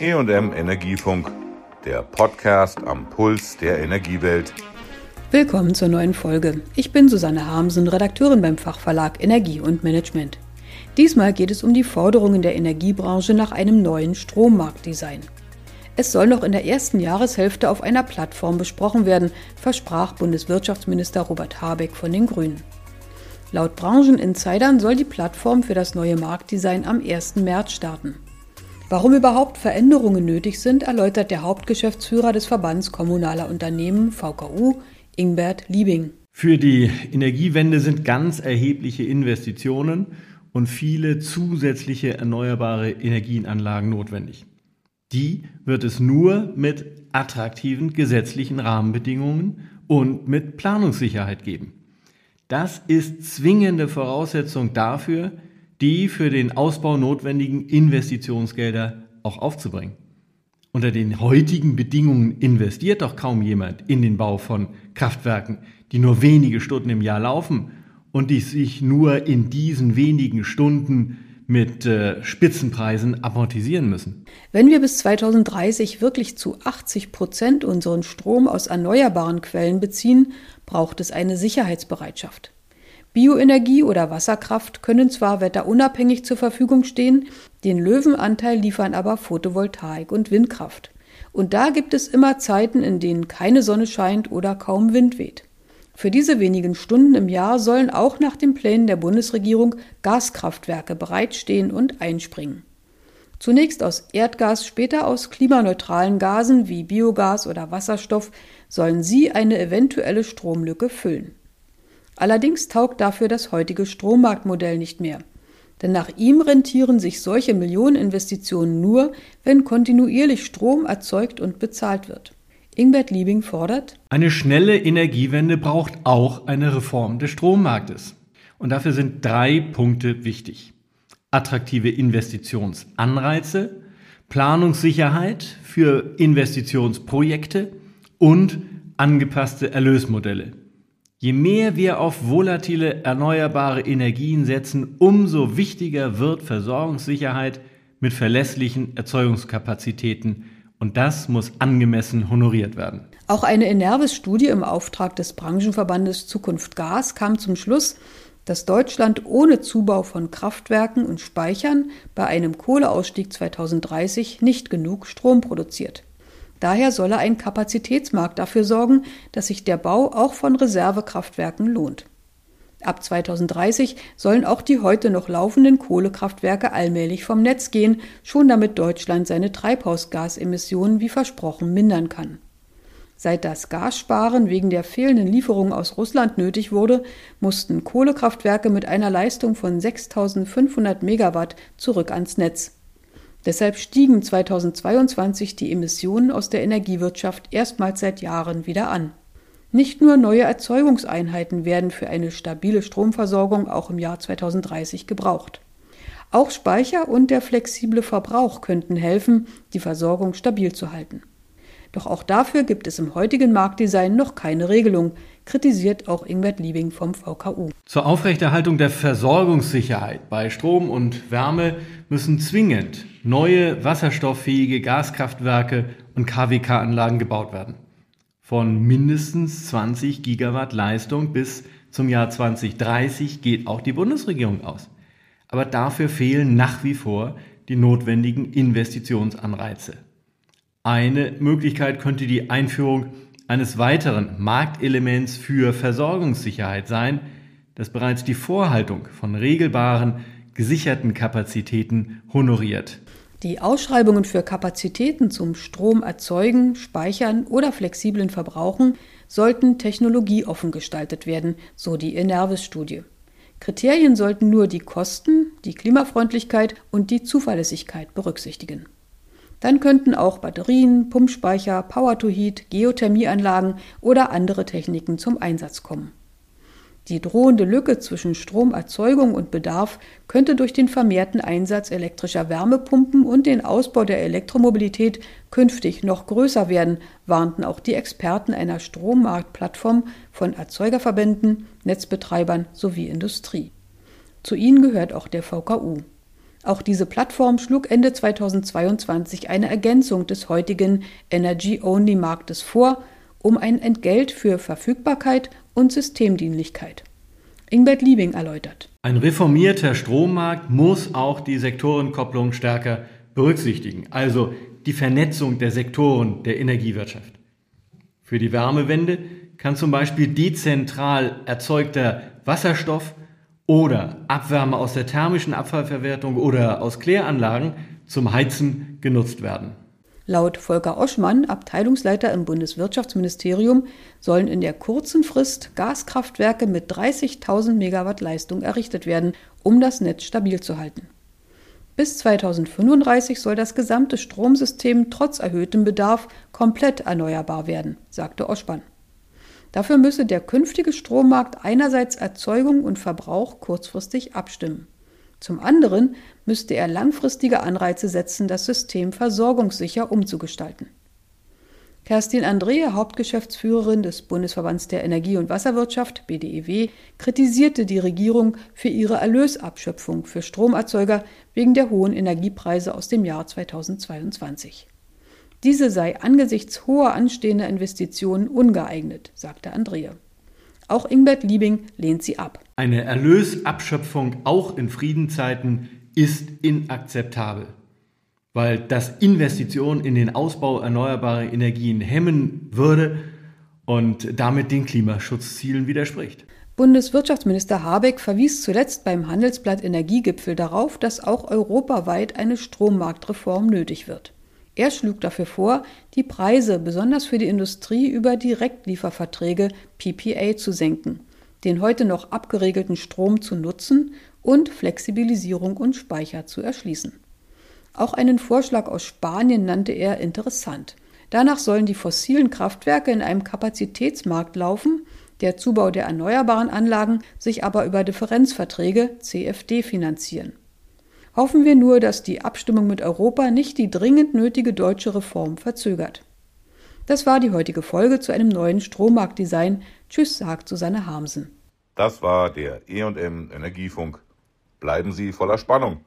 EM Energiefunk, der Podcast am Puls der Energiewelt. Willkommen zur neuen Folge. Ich bin Susanne Harmsen, Redakteurin beim Fachverlag Energie und Management. Diesmal geht es um die Forderungen der Energiebranche nach einem neuen Strommarktdesign. Es soll noch in der ersten Jahreshälfte auf einer Plattform besprochen werden, versprach Bundeswirtschaftsminister Robert Habeck von den Grünen. Laut Brancheninsidern soll die Plattform für das neue Marktdesign am 1. März starten. Warum überhaupt Veränderungen nötig sind, erläutert der Hauptgeschäftsführer des Verbands Kommunaler Unternehmen VKU, Ingbert Liebing. Für die Energiewende sind ganz erhebliche Investitionen und viele zusätzliche erneuerbare Energienanlagen notwendig. Die wird es nur mit attraktiven gesetzlichen Rahmenbedingungen und mit Planungssicherheit geben. Das ist zwingende Voraussetzung dafür, die für den Ausbau notwendigen Investitionsgelder auch aufzubringen. Unter den heutigen Bedingungen investiert doch kaum jemand in den Bau von Kraftwerken, die nur wenige Stunden im Jahr laufen und die sich nur in diesen wenigen Stunden mit äh, Spitzenpreisen amortisieren müssen. Wenn wir bis 2030 wirklich zu 80 Prozent unseren Strom aus erneuerbaren Quellen beziehen, braucht es eine Sicherheitsbereitschaft. Bioenergie oder Wasserkraft können zwar wetterunabhängig zur Verfügung stehen, den Löwenanteil liefern aber Photovoltaik und Windkraft. Und da gibt es immer Zeiten, in denen keine Sonne scheint oder kaum Wind weht. Für diese wenigen Stunden im Jahr sollen auch nach den Plänen der Bundesregierung Gaskraftwerke bereitstehen und einspringen. Zunächst aus Erdgas, später aus klimaneutralen Gasen wie Biogas oder Wasserstoff sollen sie eine eventuelle Stromlücke füllen. Allerdings taugt dafür das heutige Strommarktmodell nicht mehr. Denn nach ihm rentieren sich solche Millioneninvestitionen nur, wenn kontinuierlich Strom erzeugt und bezahlt wird. Ingbert Liebing fordert, eine schnelle Energiewende braucht auch eine Reform des Strommarktes. Und dafür sind drei Punkte wichtig. Attraktive Investitionsanreize, Planungssicherheit für Investitionsprojekte und angepasste Erlösmodelle. Je mehr wir auf volatile erneuerbare Energien setzen, umso wichtiger wird Versorgungssicherheit mit verlässlichen Erzeugungskapazitäten und das muss angemessen honoriert werden. Auch eine Enervis-Studie im Auftrag des Branchenverbandes Zukunft Gas kam zum Schluss, dass Deutschland ohne Zubau von Kraftwerken und Speichern bei einem Kohleausstieg 2030 nicht genug Strom produziert. Daher solle ein Kapazitätsmarkt dafür sorgen, dass sich der Bau auch von Reservekraftwerken lohnt. Ab 2030 sollen auch die heute noch laufenden Kohlekraftwerke allmählich vom Netz gehen, schon damit Deutschland seine Treibhausgasemissionen wie versprochen mindern kann. Seit das Gassparen wegen der fehlenden Lieferungen aus Russland nötig wurde, mussten Kohlekraftwerke mit einer Leistung von 6500 Megawatt zurück ans Netz. Deshalb stiegen 2022 die Emissionen aus der Energiewirtschaft erstmals seit Jahren wieder an. Nicht nur neue Erzeugungseinheiten werden für eine stabile Stromversorgung auch im Jahr 2030 gebraucht. Auch Speicher und der flexible Verbrauch könnten helfen, die Versorgung stabil zu halten. Doch auch dafür gibt es im heutigen Marktdesign noch keine Regelung, kritisiert auch Ingbert Liebing vom VKU. Zur Aufrechterhaltung der Versorgungssicherheit bei Strom und Wärme müssen zwingend neue wasserstofffähige Gaskraftwerke und KWK-Anlagen gebaut werden von mindestens 20 Gigawatt Leistung bis zum Jahr 2030 geht auch die Bundesregierung aus. Aber dafür fehlen nach wie vor die notwendigen Investitionsanreize. Eine Möglichkeit könnte die Einführung eines weiteren Marktelements für Versorgungssicherheit sein, das bereits die Vorhaltung von regelbaren, gesicherten Kapazitäten honoriert. Die Ausschreibungen für Kapazitäten zum Strom erzeugen, speichern oder flexiblen Verbrauchen sollten technologieoffen gestaltet werden, so die Enervis-Studie. Kriterien sollten nur die Kosten, die Klimafreundlichkeit und die Zuverlässigkeit berücksichtigen. Dann könnten auch Batterien, Pumpspeicher, Power-to-Heat, Geothermieanlagen oder andere Techniken zum Einsatz kommen. Die drohende Lücke zwischen Stromerzeugung und Bedarf könnte durch den vermehrten Einsatz elektrischer Wärmepumpen und den Ausbau der Elektromobilität künftig noch größer werden, warnten auch die Experten einer Strommarktplattform von Erzeugerverbänden, Netzbetreibern sowie Industrie. Zu ihnen gehört auch der VKU. Auch diese Plattform schlug Ende 2022 eine Ergänzung des heutigen Energy-Only-Marktes vor, um ein Entgelt für Verfügbarkeit und Systemdienlichkeit. Ingbert Liebing erläutert. Ein reformierter Strommarkt muss auch die Sektorenkopplung stärker berücksichtigen, also die Vernetzung der Sektoren der Energiewirtschaft. Für die Wärmewende kann zum Beispiel dezentral erzeugter Wasserstoff oder Abwärme aus der thermischen Abfallverwertung oder aus Kläranlagen zum Heizen genutzt werden. Laut Volker Oschmann, Abteilungsleiter im Bundeswirtschaftsministerium, sollen in der kurzen Frist Gaskraftwerke mit 30.000 Megawatt Leistung errichtet werden, um das Netz stabil zu halten. Bis 2035 soll das gesamte Stromsystem trotz erhöhtem Bedarf komplett erneuerbar werden, sagte Oschmann. Dafür müsse der künftige Strommarkt einerseits Erzeugung und Verbrauch kurzfristig abstimmen. Zum anderen müsste er langfristige Anreize setzen, das System versorgungssicher umzugestalten. Kerstin Andrea, Hauptgeschäftsführerin des Bundesverbands der Energie- und Wasserwirtschaft BDEW, kritisierte die Regierung für ihre Erlösabschöpfung für Stromerzeuger wegen der hohen Energiepreise aus dem Jahr 2022. Diese sei angesichts hoher anstehender Investitionen ungeeignet, sagte Andrea. Auch Ingbert Liebing lehnt sie ab. Eine Erlösabschöpfung auch in Friedenzeiten ist inakzeptabel, weil das Investitionen in den Ausbau erneuerbarer Energien hemmen würde und damit den Klimaschutzzielen widerspricht. Bundeswirtschaftsminister Habeck verwies zuletzt beim Handelsblatt Energiegipfel darauf, dass auch europaweit eine Strommarktreform nötig wird. Er schlug dafür vor, die Preise besonders für die Industrie über Direktlieferverträge PPA zu senken, den heute noch abgeregelten Strom zu nutzen und Flexibilisierung und Speicher zu erschließen. Auch einen Vorschlag aus Spanien nannte er interessant. Danach sollen die fossilen Kraftwerke in einem Kapazitätsmarkt laufen, der Zubau der erneuerbaren Anlagen sich aber über Differenzverträge CFD finanzieren. Hoffen wir nur, dass die Abstimmung mit Europa nicht die dringend nötige deutsche Reform verzögert. Das war die heutige Folge zu einem neuen Strommarktdesign. Tschüss, sagt Susanne Harmsen. Das war der EM Energiefunk. Bleiben Sie voller Spannung.